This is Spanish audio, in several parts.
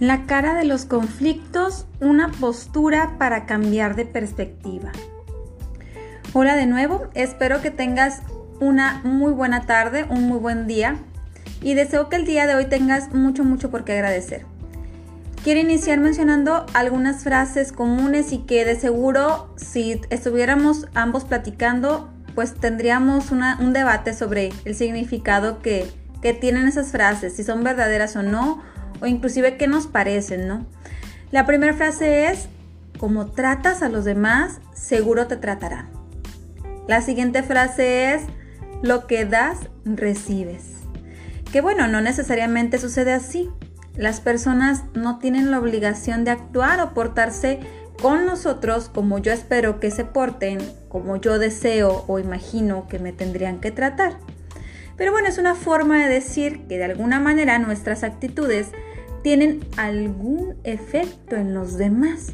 La cara de los conflictos, una postura para cambiar de perspectiva. Hola de nuevo, espero que tengas una muy buena tarde, un muy buen día y deseo que el día de hoy tengas mucho, mucho por qué agradecer. Quiero iniciar mencionando algunas frases comunes y que de seguro si estuviéramos ambos platicando, pues tendríamos un debate sobre el significado que, que tienen esas frases, si son verdaderas o no o inclusive qué nos parecen, ¿no? La primera frase es, como tratas a los demás, seguro te tratarán. La siguiente frase es, lo que das, recibes. Que bueno, no necesariamente sucede así. Las personas no tienen la obligación de actuar o portarse con nosotros como yo espero que se porten, como yo deseo o imagino que me tendrían que tratar. Pero bueno, es una forma de decir que de alguna manera nuestras actitudes tienen algún efecto en los demás.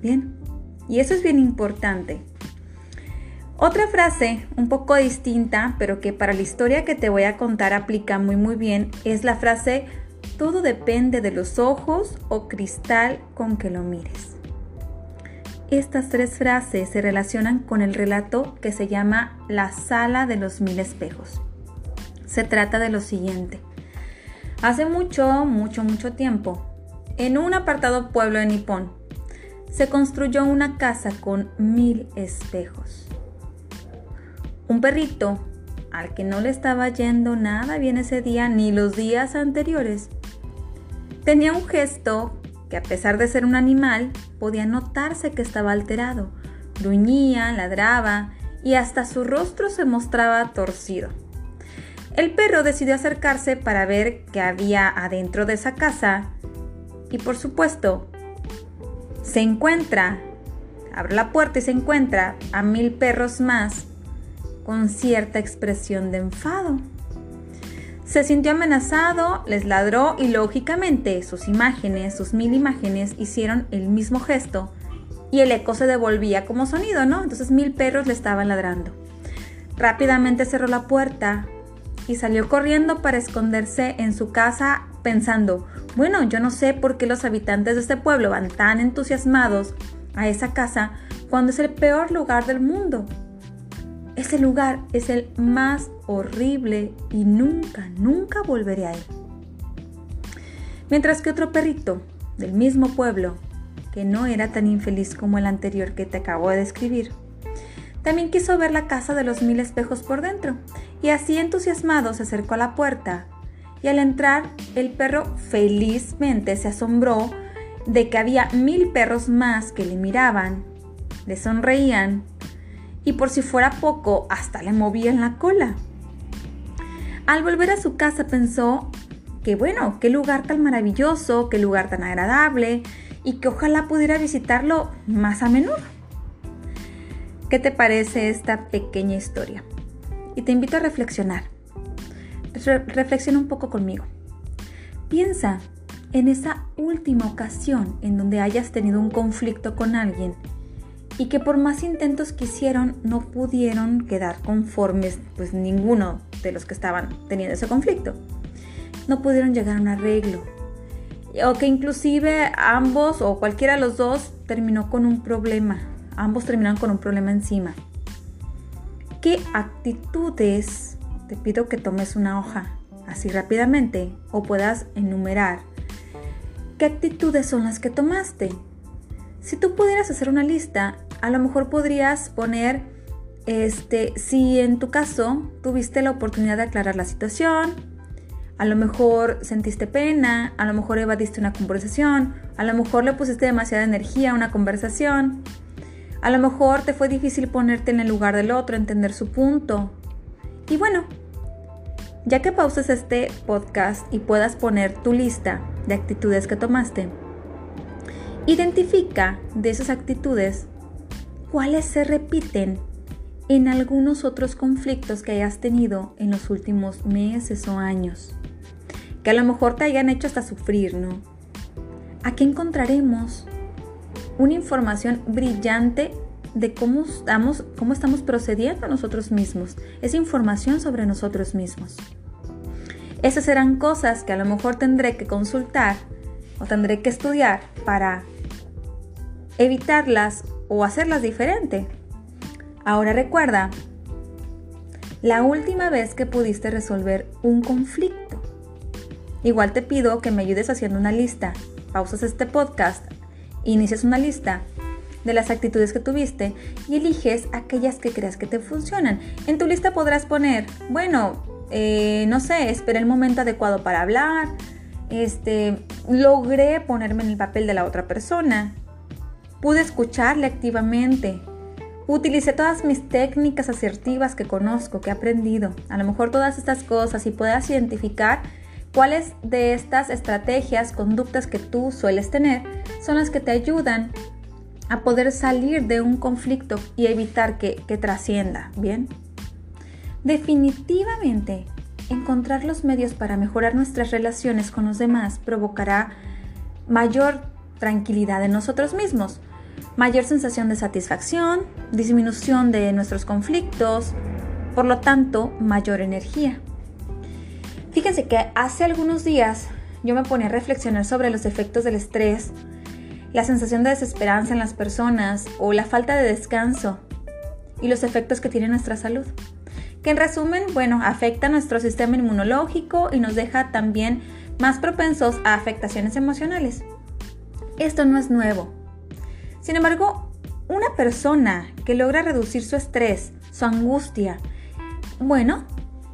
Bien, y eso es bien importante. Otra frase un poco distinta, pero que para la historia que te voy a contar aplica muy muy bien, es la frase todo depende de los ojos o cristal con que lo mires. Estas tres frases se relacionan con el relato que se llama La sala de los mil espejos. Se trata de lo siguiente. Hace mucho, mucho, mucho tiempo, en un apartado pueblo de Nippon, se construyó una casa con mil espejos. Un perrito, al que no le estaba yendo nada bien ese día ni los días anteriores, tenía un gesto que a pesar de ser un animal, podía notarse que estaba alterado. Gruñía, ladraba y hasta su rostro se mostraba torcido. El perro decidió acercarse para ver qué había adentro de esa casa y por supuesto se encuentra, abre la puerta y se encuentra a mil perros más con cierta expresión de enfado. Se sintió amenazado, les ladró y lógicamente sus imágenes, sus mil imágenes hicieron el mismo gesto y el eco se devolvía como sonido, ¿no? Entonces mil perros le estaban ladrando. Rápidamente cerró la puerta, y salió corriendo para esconderse en su casa pensando, bueno, yo no sé por qué los habitantes de este pueblo van tan entusiasmados a esa casa cuando es el peor lugar del mundo. Ese lugar es el más horrible y nunca, nunca volveré a él. Mientras que otro perrito del mismo pueblo, que no era tan infeliz como el anterior que te acabo de describir, también quiso ver la casa de los mil espejos por dentro, y así entusiasmado se acercó a la puerta. Y al entrar, el perro felizmente se asombró de que había mil perros más que le miraban, le sonreían y por si fuera poco, hasta le movían la cola. Al volver a su casa pensó que bueno, qué lugar tan maravilloso, qué lugar tan agradable y que ojalá pudiera visitarlo más a menudo. ¿Qué te parece esta pequeña historia? Y te invito a reflexionar. reflexiona un poco conmigo. Piensa en esa última ocasión en donde hayas tenido un conflicto con alguien y que por más intentos que hicieron no pudieron quedar conformes, pues ninguno de los que estaban teniendo ese conflicto. No pudieron llegar a un arreglo. O que inclusive ambos o cualquiera de los dos terminó con un problema, ambos terminaron con un problema encima. ¿Qué actitudes? Te pido que tomes una hoja así rápidamente o puedas enumerar. ¿Qué actitudes son las que tomaste? Si tú pudieras hacer una lista, a lo mejor podrías poner, este, si en tu caso tuviste la oportunidad de aclarar la situación, a lo mejor sentiste pena, a lo mejor evadiste una conversación, a lo mejor le pusiste demasiada energía a una conversación, a lo mejor te fue difícil ponerte en el lugar del otro, entender su punto. Y bueno, ya que pauses este podcast y puedas poner tu lista de actitudes que tomaste, identifica de esas actitudes cuáles se repiten en algunos otros conflictos que hayas tenido en los últimos meses o años, que a lo mejor te hayan hecho hasta sufrir, ¿no? Aquí encontraremos una información brillante de cómo estamos, cómo estamos procediendo nosotros mismos, esa información sobre nosotros mismos. Esas serán cosas que a lo mejor tendré que consultar o tendré que estudiar para evitarlas o hacerlas diferente. Ahora recuerda la última vez que pudiste resolver un conflicto. Igual te pido que me ayudes haciendo una lista. Pausas este podcast, inicias una lista de las actitudes que tuviste y eliges aquellas que creas que te funcionan. En tu lista podrás poner, bueno, eh, no sé, esperé el momento adecuado para hablar, este, logré ponerme en el papel de la otra persona, pude escucharle activamente, utilicé todas mis técnicas asertivas que conozco, que he aprendido, a lo mejor todas estas cosas y puedas identificar cuáles de estas estrategias, conductas que tú sueles tener son las que te ayudan a poder salir de un conflicto y evitar que, trascienda, ¿bien? Definitivamente, encontrar los medios para mejorar nuestras relaciones con los demás provocará mayor tranquilidad en nosotros mismos, mayor sensación de satisfacción, disminución de nuestros conflictos, por lo tanto, mayor energía. Fíjense que hace algunos días yo me ponía a reflexionar sobre los efectos del estrés la sensación de desesperanza en las personas o la falta de descanso y los efectos que tiene nuestra salud. Que en resumen, bueno, afecta nuestro sistema inmunológico y nos deja también más propensos a afectaciones emocionales. Esto no es nuevo. Sin embargo, una persona que logra reducir su estrés, su angustia, bueno,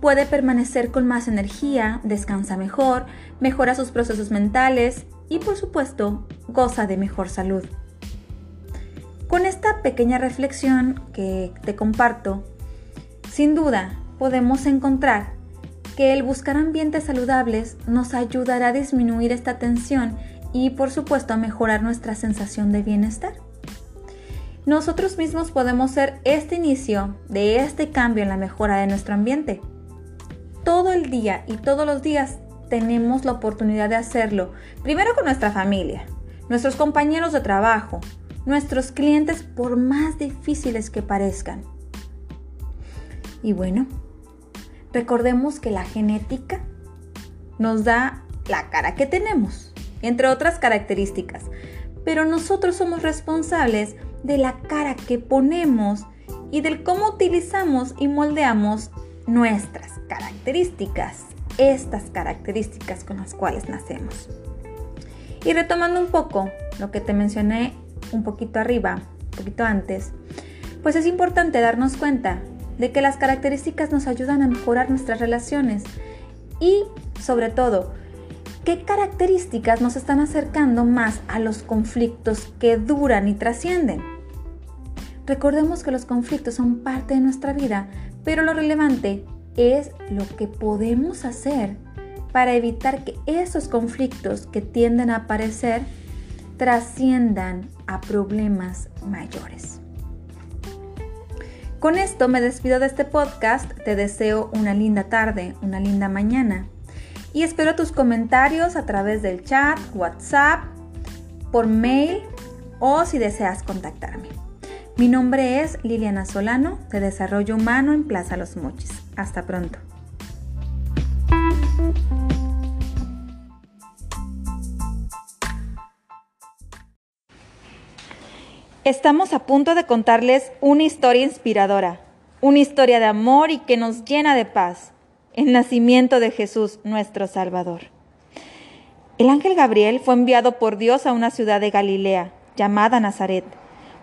puede permanecer con más energía, descansa mejor, mejora sus procesos mentales y por supuesto goza de mejor salud. Con esta pequeña reflexión que te comparto, sin duda podemos encontrar que el buscar ambientes saludables nos ayudará a disminuir esta tensión y por supuesto a mejorar nuestra sensación de bienestar. Nosotros mismos podemos ser este inicio de este cambio en la mejora de nuestro ambiente. Todo el día y todos los días tenemos la oportunidad de hacerlo, primero con nuestra familia, nuestros compañeros de trabajo, nuestros clientes, por más difíciles que parezcan. Y bueno, recordemos que la genética nos da la cara que tenemos, entre otras características, pero nosotros somos responsables de la cara que ponemos y del cómo utilizamos y moldeamos nuestras características estas características con las cuales nacemos. Y retomando un poco lo que te mencioné un poquito arriba, un poquito antes, pues es importante darnos cuenta de que las características nos ayudan a mejorar nuestras relaciones y sobre todo, qué características nos están acercando más a los conflictos que duran y trascienden. Recordemos que los conflictos son parte de nuestra vida, pero lo relevante es lo que podemos hacer para evitar que esos conflictos que tienden a aparecer trasciendan a problemas mayores. Con esto me despido de este podcast, te deseo una linda tarde, una linda mañana y espero tus comentarios a través del chat, WhatsApp, por mail o si deseas contactarme. Mi nombre es Liliana Solano de Desarrollo Humano en Plaza Los Mochis. Hasta pronto. Estamos a punto de contarles una historia inspiradora, una historia de amor y que nos llena de paz, el nacimiento de Jesús nuestro Salvador. El ángel Gabriel fue enviado por Dios a una ciudad de Galilea llamada Nazaret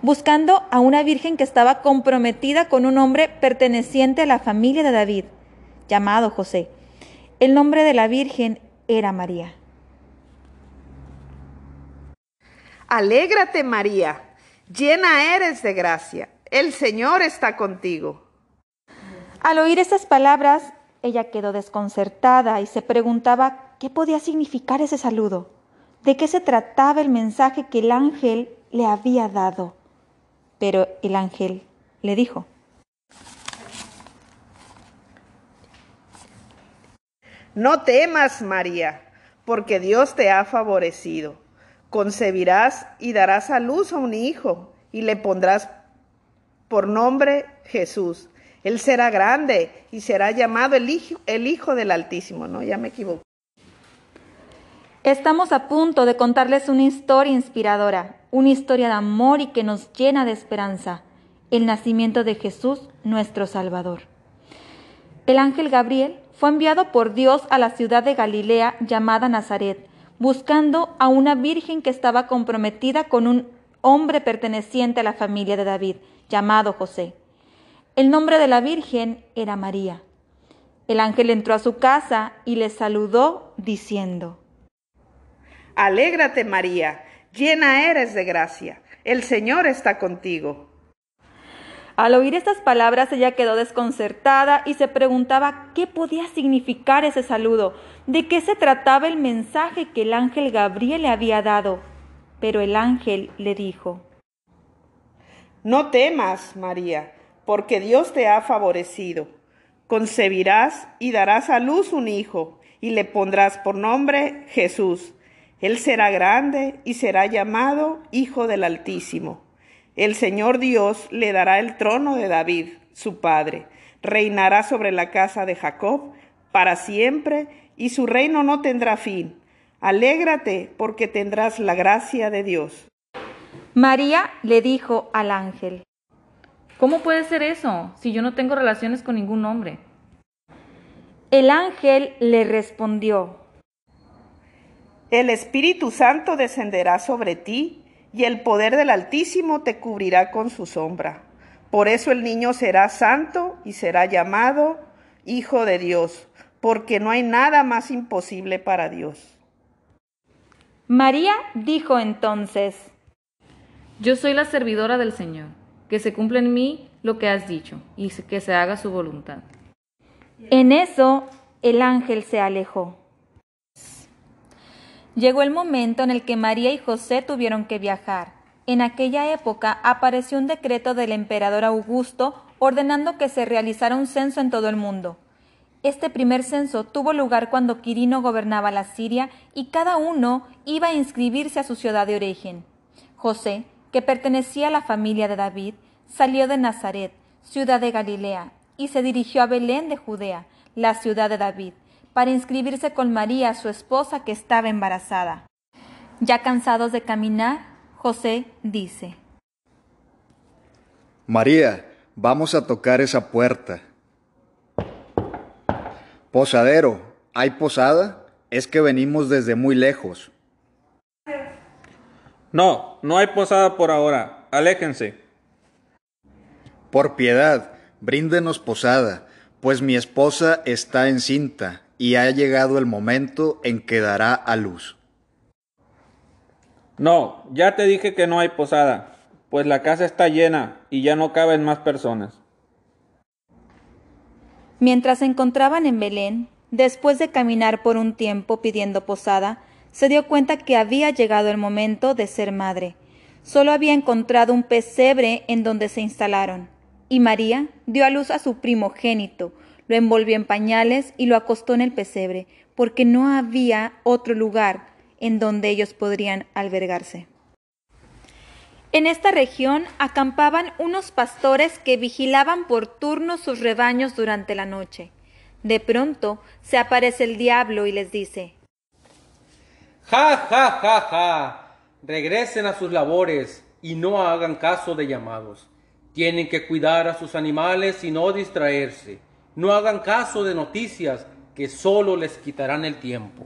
buscando a una virgen que estaba comprometida con un hombre perteneciente a la familia de David, llamado José. El nombre de la virgen era María. Alégrate María, llena eres de gracia, el Señor está contigo. Al oír estas palabras, ella quedó desconcertada y se preguntaba qué podía significar ese saludo, de qué se trataba el mensaje que el ángel le había dado. Pero el ángel le dijo, No temas, María, porque Dios te ha favorecido. Concebirás y darás a luz a un hijo y le pondrás por nombre Jesús. Él será grande y será llamado el hijo, el hijo del Altísimo. No, ya me equivoco. Estamos a punto de contarles una historia inspiradora, una historia de amor y que nos llena de esperanza, el nacimiento de Jesús, nuestro Salvador. El ángel Gabriel fue enviado por Dios a la ciudad de Galilea llamada Nazaret, buscando a una virgen que estaba comprometida con un hombre perteneciente a la familia de David, llamado José. El nombre de la virgen era María. El ángel entró a su casa y le saludó diciendo, Alégrate María, llena eres de gracia, el Señor está contigo. Al oír estas palabras ella quedó desconcertada y se preguntaba qué podía significar ese saludo, de qué se trataba el mensaje que el ángel Gabriel le había dado. Pero el ángel le dijo, No temas, María, porque Dios te ha favorecido. Concebirás y darás a luz un hijo, y le pondrás por nombre Jesús. Él será grande y será llamado Hijo del Altísimo. El Señor Dios le dará el trono de David, su padre. Reinará sobre la casa de Jacob para siempre y su reino no tendrá fin. Alégrate porque tendrás la gracia de Dios. María le dijo al ángel, ¿Cómo puede ser eso si yo no tengo relaciones con ningún hombre? El ángel le respondió, El Espíritu Santo descenderá sobre ti y el poder del Altísimo te cubrirá con su sombra. Por eso el niño será santo y será llamado Hijo de Dios, porque no hay nada más imposible para Dios. María dijo entonces, Yo soy la servidora del Señor, que se cumpla en mí lo que has dicho y que se haga su voluntad. En eso el ángel se alejó. Llegó el momento en el que María y José tuvieron que viajar. En aquella época apareció un decreto del emperador Augusto ordenando que se realizara un censo en todo el mundo. Este primer censo tuvo lugar cuando Quirino gobernaba la Siria y cada uno iba a inscribirse a su ciudad de origen. José, que pertenecía a la familia de David, salió de Nazaret, ciudad de Galilea, y se dirigió a Belén de Judea, la ciudad de David, para inscribirse con María, su esposa, que estaba embarazada. Ya cansados de caminar, José dice, María, vamos a tocar esa puerta. Posadero, ¿hay posada? Es que venimos desde muy lejos. No, no hay posada por ahora. Aléjense. Por piedad, bríndenos posada, pues mi esposa está encinta y ha llegado el momento en que dará a luz. No, ya te dije que no hay posada, pues la casa está llena y ya no caben más personas. Mientras se encontraban en Belén, después de caminar por un tiempo pidiendo posada, se dio cuenta que había llegado el momento de ser madre. Solo había encontrado un pesebre en donde se instalaron, y María dio a luz a su primogénito, lo envolvió en pañales y lo acostó en el pesebre, porque no había otro lugar en donde ellos podrían albergarse. En esta región acampaban unos pastores que vigilaban por turno sus rebaños durante la noche. De pronto se aparece el diablo y les dice, Ja, ja, ja, ja. Regresen a sus labores y no hagan caso de llamados. Tienen que cuidar a sus animales y no distraerse. No hagan caso de noticias que solo les quitarán el tiempo.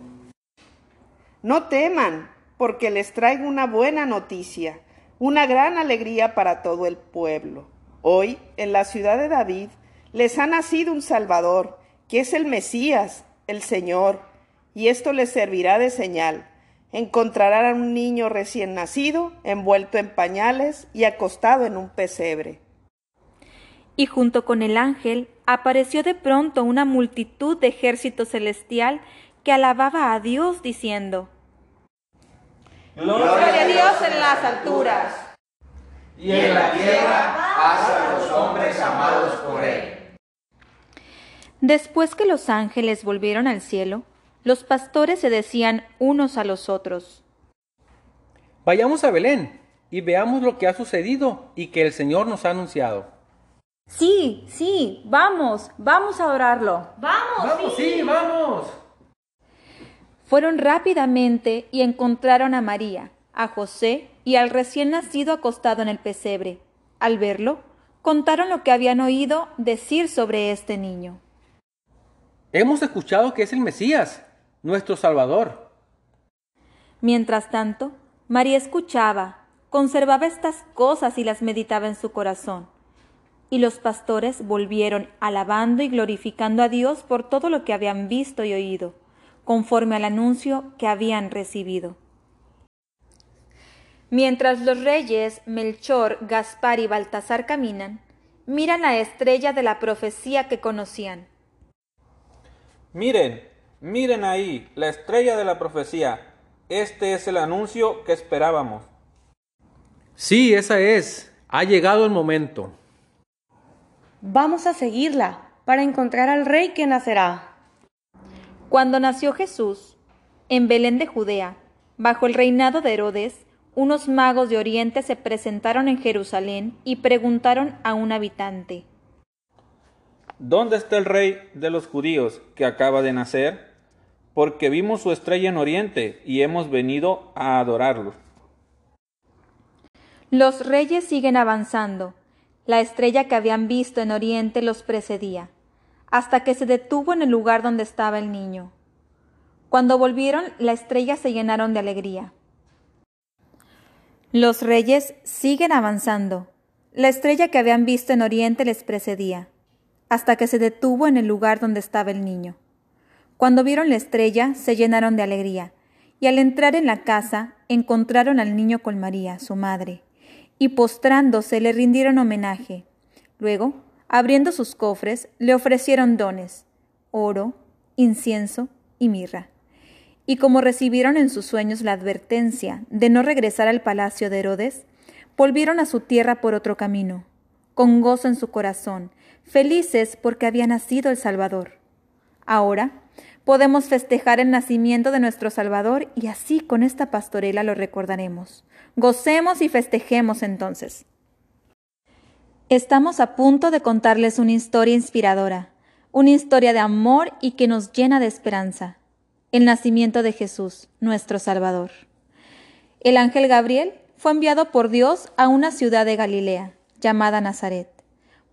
No teman, porque les traigo una buena noticia, una gran alegría para todo el pueblo. Hoy, en la ciudad de David, les ha nacido un Salvador, que es el Mesías, el Señor, y esto les servirá de señal. Encontrarán a un niño recién nacido, envuelto en pañales y acostado en un pesebre. Y junto con el ángel apareció de pronto una multitud de ejército celestial que alababa a Dios diciendo, Gloria a Dios en las alturas. Y en la tierra paz a los hombres amados por Él. Después que los ángeles volvieron al cielo, los pastores se decían unos a los otros, Vayamos a Belén y veamos lo que ha sucedido y que el Señor nos ha anunciado. Sí, sí, vamos, vamos a adorarlo. Vamos, Vamos, sí, vamos. Fueron rápidamente y encontraron a María, a José y al recién nacido acostado en el pesebre. Al verlo, contaron lo que habían oído decir sobre este niño. Hemos escuchado que es el Mesías, nuestro Salvador. Mientras tanto, María escuchaba, conservaba estas cosas y las meditaba en su corazón. Y los pastores volvieron alabando y glorificando a Dios por todo lo que habían visto y oído, conforme al anuncio que habían recibido. Mientras los reyes Melchor, Gaspar y Baltasar caminan, miran la estrella de la profecía que conocían. Miren, miren ahí, la estrella de la profecía. Este es el anuncio que esperábamos. Sí, esa es. Ha llegado el momento. Vamos a seguirla para encontrar al rey que nacerá. Cuando nació Jesús, en Belén de Judea, bajo el reinado de Herodes, unos magos de Oriente se presentaron en Jerusalén y preguntaron a un habitante, ¿Dónde está el rey de los judíos que acaba de nacer? Porque vimos su estrella en Oriente y hemos venido a adorarlo. Los reyes siguen avanzando. La estrella que habían visto en Oriente los precedía, hasta que se detuvo en el lugar donde estaba el niño. Cuando volvieron, la estrella se llenaron de alegría. Los reyes siguen avanzando. La estrella que habían visto en Oriente les precedía, hasta que se detuvo en el lugar donde estaba el niño. Cuando vieron la estrella, se llenaron de alegría, y al entrar en la casa, encontraron al niño con María, su madre, y postrándose le rindieron homenaje. Luego, abriendo sus cofres, le ofrecieron dones, oro, incienso y mirra. Y como recibieron en sus sueños la advertencia de no regresar al palacio de Herodes, volvieron a su tierra por otro camino, con gozo en su corazón, felices porque había nacido el Salvador. Ahora podemos festejar el nacimiento de nuestro Salvador y así con esta pastorela lo recordaremos. Gocemos y festejemos entonces. Estamos a punto de contarles una historia inspiradora, una historia de amor y que nos llena de esperanza. El nacimiento de Jesús, nuestro Salvador. El ángel Gabriel fue enviado por Dios a una ciudad de Galilea, llamada Nazaret,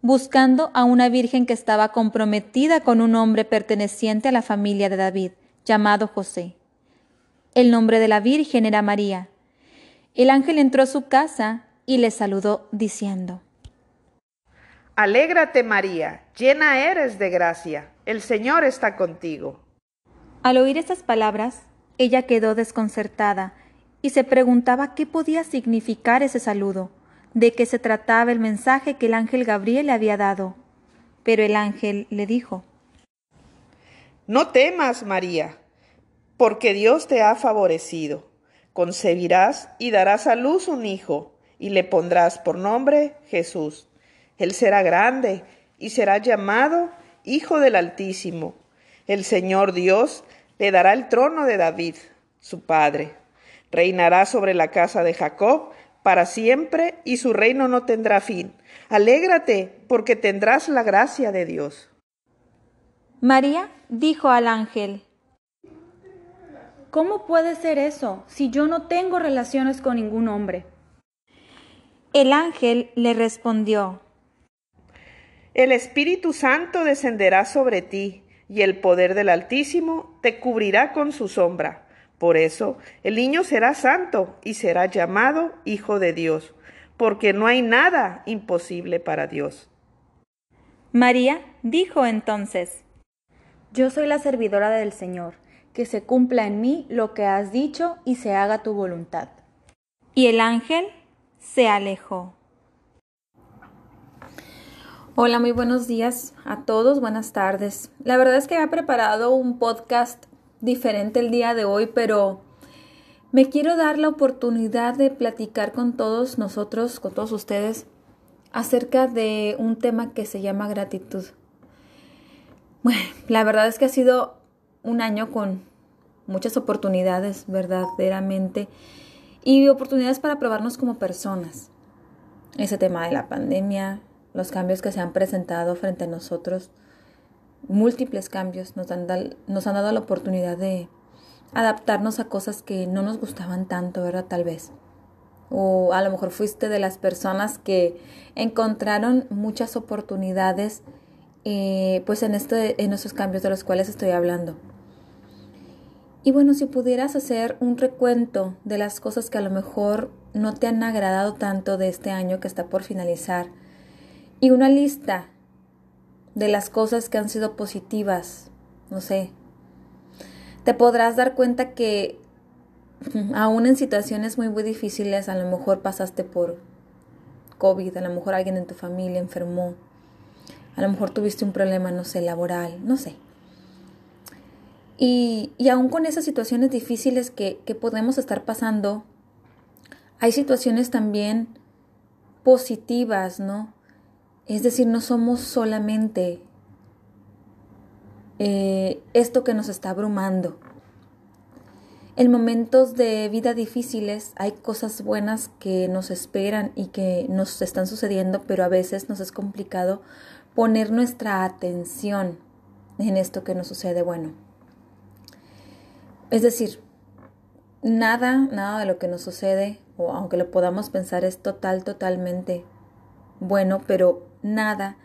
buscando a una virgen que estaba comprometida con un hombre perteneciente a la familia de David, llamado José. El nombre de la virgen era María. El ángel entró a su casa y le saludó diciendo, Alégrate María, llena eres de gracia, el Señor está contigo. Al oír estas palabras, ella quedó desconcertada y se preguntaba qué podía significar ese saludo, de qué se trataba el mensaje que el ángel Gabriel le había dado. Pero el ángel le dijo, No temas, María, porque Dios te ha favorecido. Concebirás y darás a luz un hijo, y le pondrás por nombre Jesús. Él será grande y será llamado Hijo del Altísimo. El Señor Dios le dará el trono de David, su padre. Reinará sobre la casa de Jacob para siempre y su reino no tendrá fin. Alégrate porque tendrás la gracia de Dios. María dijo al ángel, ¿Cómo puede ser eso si yo no tengo relaciones con ningún hombre? El ángel le respondió, El Espíritu Santo descenderá sobre ti y el poder del Altísimo te cubrirá con su sombra. Por eso el niño será santo y será llamado Hijo de Dios, porque no hay nada imposible para Dios. María dijo entonces, Yo soy la servidora del Señor, que se cumpla en mí lo que has dicho y se haga tu voluntad. Y el ángel se alejó. Hola, muy buenos días a todos, buenas tardes. La verdad es que había preparado un podcast diferente el día de hoy, pero me quiero dar la oportunidad de platicar con todos nosotros, con todos ustedes, acerca de un tema que se llama gratitud. Bueno, la verdad es que ha sido un año con muchas oportunidades, verdaderamente, y oportunidades para probarnos como personas. Ese tema de la pandemia, los cambios que se han presentado frente a nosotros, múltiples cambios, nos han, nos han dado la oportunidad de adaptarnos a cosas que no nos gustaban tanto, ¿verdad? Tal vez. O a lo mejor fuiste de las personas que encontraron muchas oportunidades eh, pues en, este, en esos cambios de los cuales estoy hablando. Y bueno, si pudieras hacer un recuento de las cosas que a lo mejor no te han agradado tanto de este año que está por finalizar y una lista de las cosas que han sido positivas, no sé, te podrás dar cuenta que aún en situaciones muy muy difíciles, a lo mejor pasaste por COVID, a lo mejor alguien en tu familia enfermó, a lo mejor tuviste un problema, no sé, laboral, no sé. Y, y aún con esas situaciones difíciles que, que podemos estar pasando, hay situaciones también positivas, ¿no? Es decir, no somos solamente eh, esto que nos está abrumando. En momentos de vida difíciles hay cosas buenas que nos esperan y que nos están sucediendo, pero a veces nos es complicado poner nuestra atención en esto que nos sucede bueno. Es decir, nada, nada de lo que nos sucede, o aunque lo podamos pensar, es total, totalmente bueno, pero nada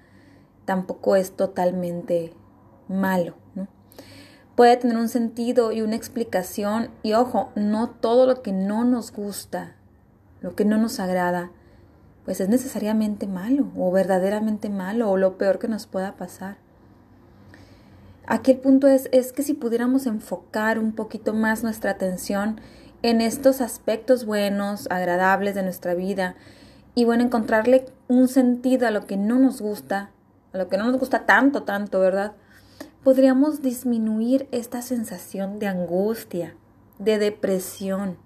tampoco es totalmente malo. Puede tener un sentido y una explicación, y ojo, no todo lo que no nos gusta, lo que no nos agrada, pues es necesariamente malo, o verdaderamente malo, o lo peor que nos pueda pasar. Aquí el punto es, es que si pudiéramos enfocar un poquito más nuestra atención en estos aspectos buenos, agradables de nuestra vida, y bueno, encontrarle un sentido a lo que no nos gusta, a lo que no nos gusta tanto, tanto, ¿verdad? Podríamos disminuir esta sensación de angustia, de depresión,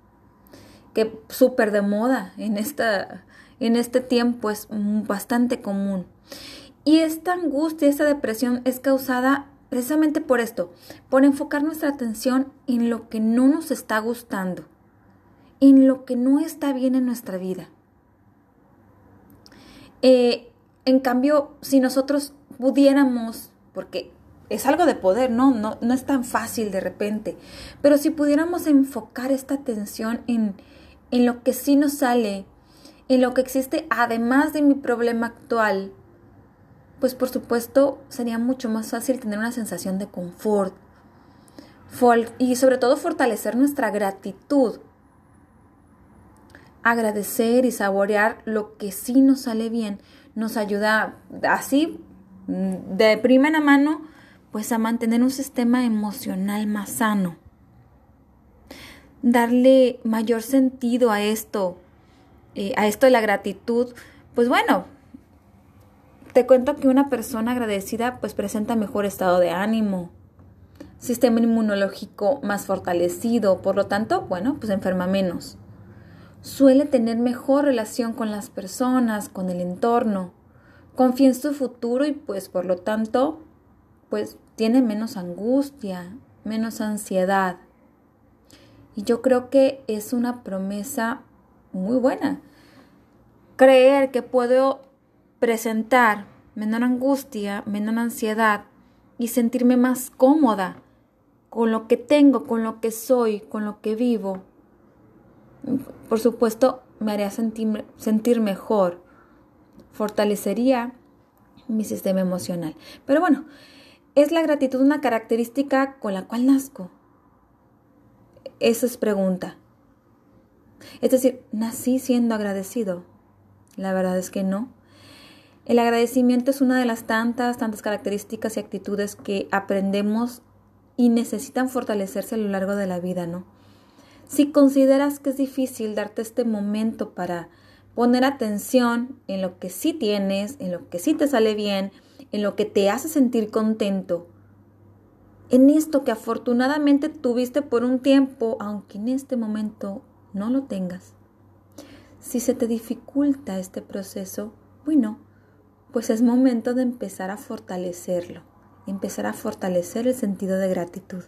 que súper de moda en, esta, en este tiempo es bastante común. Y esta angustia, esta depresión es causada precisamente por esto, por enfocar nuestra atención en lo que no nos está gustando, en lo que no está bien en nuestra vida. Eh, en cambio, si nosotros pudiéramos, porque es algo de poder, ¿no? ¿no? No es tan fácil de repente, pero si pudiéramos enfocar esta atención en, en lo que sí nos sale, en lo que existe además de mi problema actual, pues por supuesto sería mucho más fácil tener una sensación de confort y sobre todo fortalecer nuestra gratitud. Agradecer y saborear lo que sí nos sale bien nos ayuda así de primera mano pues a mantener un sistema emocional más sano. Darle mayor sentido a esto, eh, a esto de la gratitud, pues bueno, te cuento que una persona agradecida pues presenta mejor estado de ánimo, sistema inmunológico más fortalecido, por lo tanto, bueno, pues enferma menos. Suele tener mejor relación con las personas, con el entorno, confía en su futuro y pues por lo tanto, pues tiene menos angustia, menos ansiedad. Y yo creo que es una promesa muy buena. Creer que puedo presentar menor angustia, menor ansiedad y sentirme más cómoda con lo que tengo, con lo que soy, con lo que vivo. Por supuesto, me haría sentir, sentir mejor, fortalecería mi sistema emocional. Pero bueno, ¿es la gratitud una característica con la cual nazco? Esa es pregunta. Es decir, ¿nací siendo agradecido? La verdad es que no. El agradecimiento es una de las tantas, tantas características y actitudes que aprendemos y necesitan fortalecerse a lo largo de la vida, ¿no? Si consideras que es difícil darte este momento para poner atención en lo que sí tienes, en lo que sí te sale bien, en lo que te hace sentir contento, en esto que afortunadamente tuviste por un tiempo, aunque en este momento no lo tengas. Si se te dificulta este proceso, bueno, pues es momento de empezar a fortalecerlo, empezar a fortalecer el sentido de gratitud.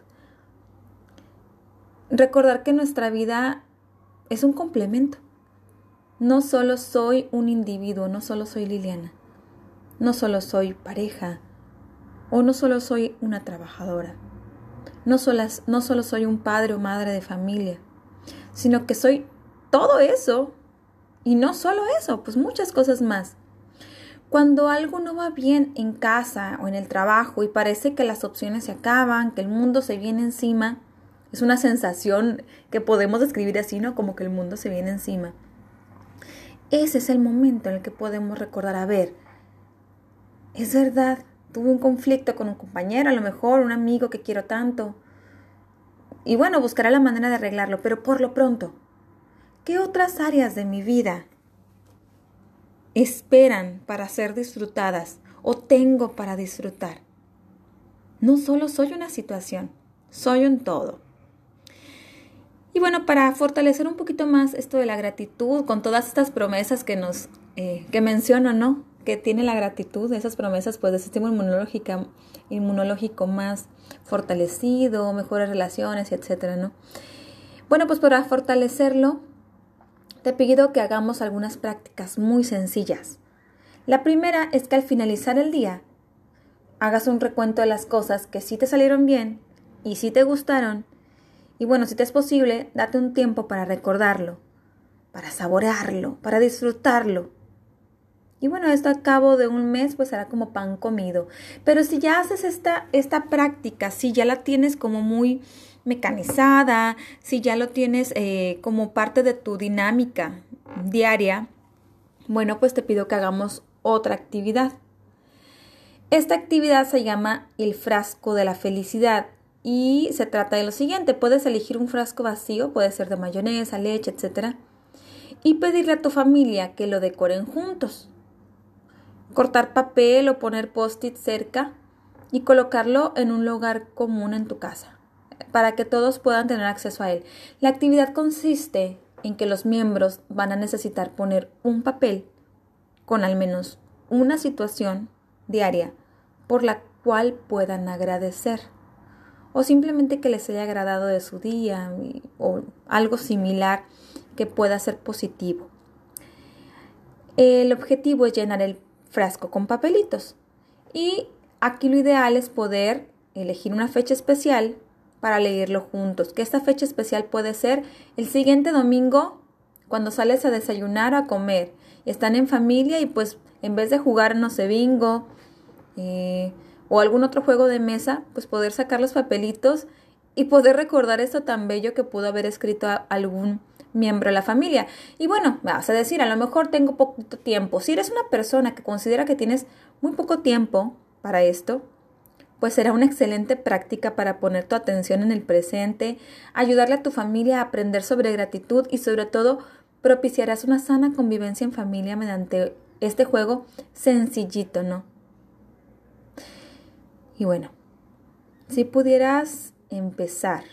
Recordar que nuestra vida es un complemento. No solo soy un individuo, no solo soy Liliana. No solo soy pareja o no solo soy una trabajadora. No solo, no solo soy un padre o madre de familia, sino que soy todo eso. Y no solo eso, pues muchas cosas más. Cuando algo no va bien en casa o en el trabajo y parece que las opciones se acaban, que el mundo se viene encima, es una sensación que podemos describir así, ¿no? Como que el mundo se viene encima. Ese es el momento en el que podemos recordar, a ver, es verdad, tuve un conflicto con un compañero, a lo mejor un amigo que quiero tanto. Y bueno, buscaré la manera de arreglarlo, pero por lo pronto, ¿qué otras áreas de mi vida esperan para ser disfrutadas o tengo para disfrutar? No solo soy una situación, soy un todo. Y bueno, para fortalecer un poquito más esto de la gratitud, con todas estas promesas que nos, eh, que menciono, ¿no? Que tiene la gratitud, esas promesas, pues de sistema inmunológico, más fortalecido, mejores relaciones, etcétera, ¿no? Bueno, pues para fortalecerlo, te pido que hagamos algunas prácticas muy sencillas. La primera es que al finalizar el día, hagas un recuento de las cosas que sí te salieron bien y sí te gustaron y bueno, si te es posible, date un tiempo para recordarlo, para saborearlo, para disfrutarlo. Y bueno, esto a cabo de un mes pues será como pan comido. Pero si ya haces esta, esta práctica, si ya la tienes como muy mecanizada, si ya lo tienes eh, como parte de tu dinámica diaria, bueno, pues te pido que hagamos otra actividad. Esta actividad se llama el frasco de la felicidad y se trata de lo siguiente, puedes elegir un frasco vacío, puede ser de mayonesa, leche, etc. Y pedirle a tu familia que lo decoren juntos. Cortar papel o poner post-it cerca y colocarlo en un lugar común en tu casa, para que todos puedan tener acceso a él. La actividad consiste en que los miembros van a necesitar poner un papel con al menos una situación diaria por la cual puedan agradecer o simplemente que les haya agradado de su día o algo similar que pueda ser positivo. El objetivo es llenar el frasco con papelitos y aquí lo ideal es poder elegir una fecha especial para leerlo juntos, que esta fecha especial puede ser el siguiente domingo cuando sales a desayunar o a comer están en familia y pues en vez de jugar no sé bingo, eh, o algún otro juego de mesa, pues poder sacar los papelitos y poder recordar esto tan bello que pudo haber escrito algún miembro de la familia. Y bueno, vas a decir, a lo mejor tengo poquito tiempo. Si eres una persona que considera que tienes muy poco tiempo para esto, pues será una excelente práctica para poner tu atención en el presente, ayudarle a tu familia a aprender sobre gratitud y sobre todo propiciarás una sana convivencia en familia mediante este juego sencillito, ¿no? Y bueno, si pudieras empezar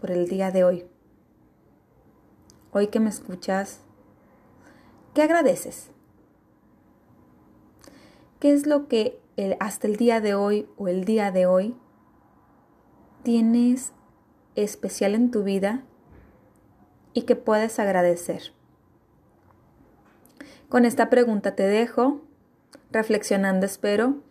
por el día de hoy, hoy que me escuchas, ¿qué agradeces? ¿Qué es lo que hasta el día de hoy o el día de hoy tienes especial en tu vida y que puedes agradecer? Con esta pregunta te dejo, reflexionando espero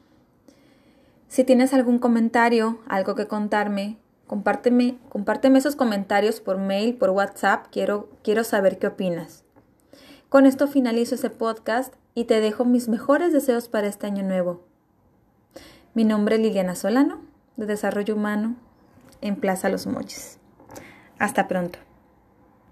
si tienes algún comentario, algo que contarme, compárteme, compárteme esos comentarios por mail, por WhatsApp, quiero, quiero saber qué opinas. Con esto finalizo ese podcast y te dejo mis mejores deseos para este año nuevo. Mi nombre es Liliana Solano, de Desarrollo Humano, en Plaza Los Moches. Hasta pronto.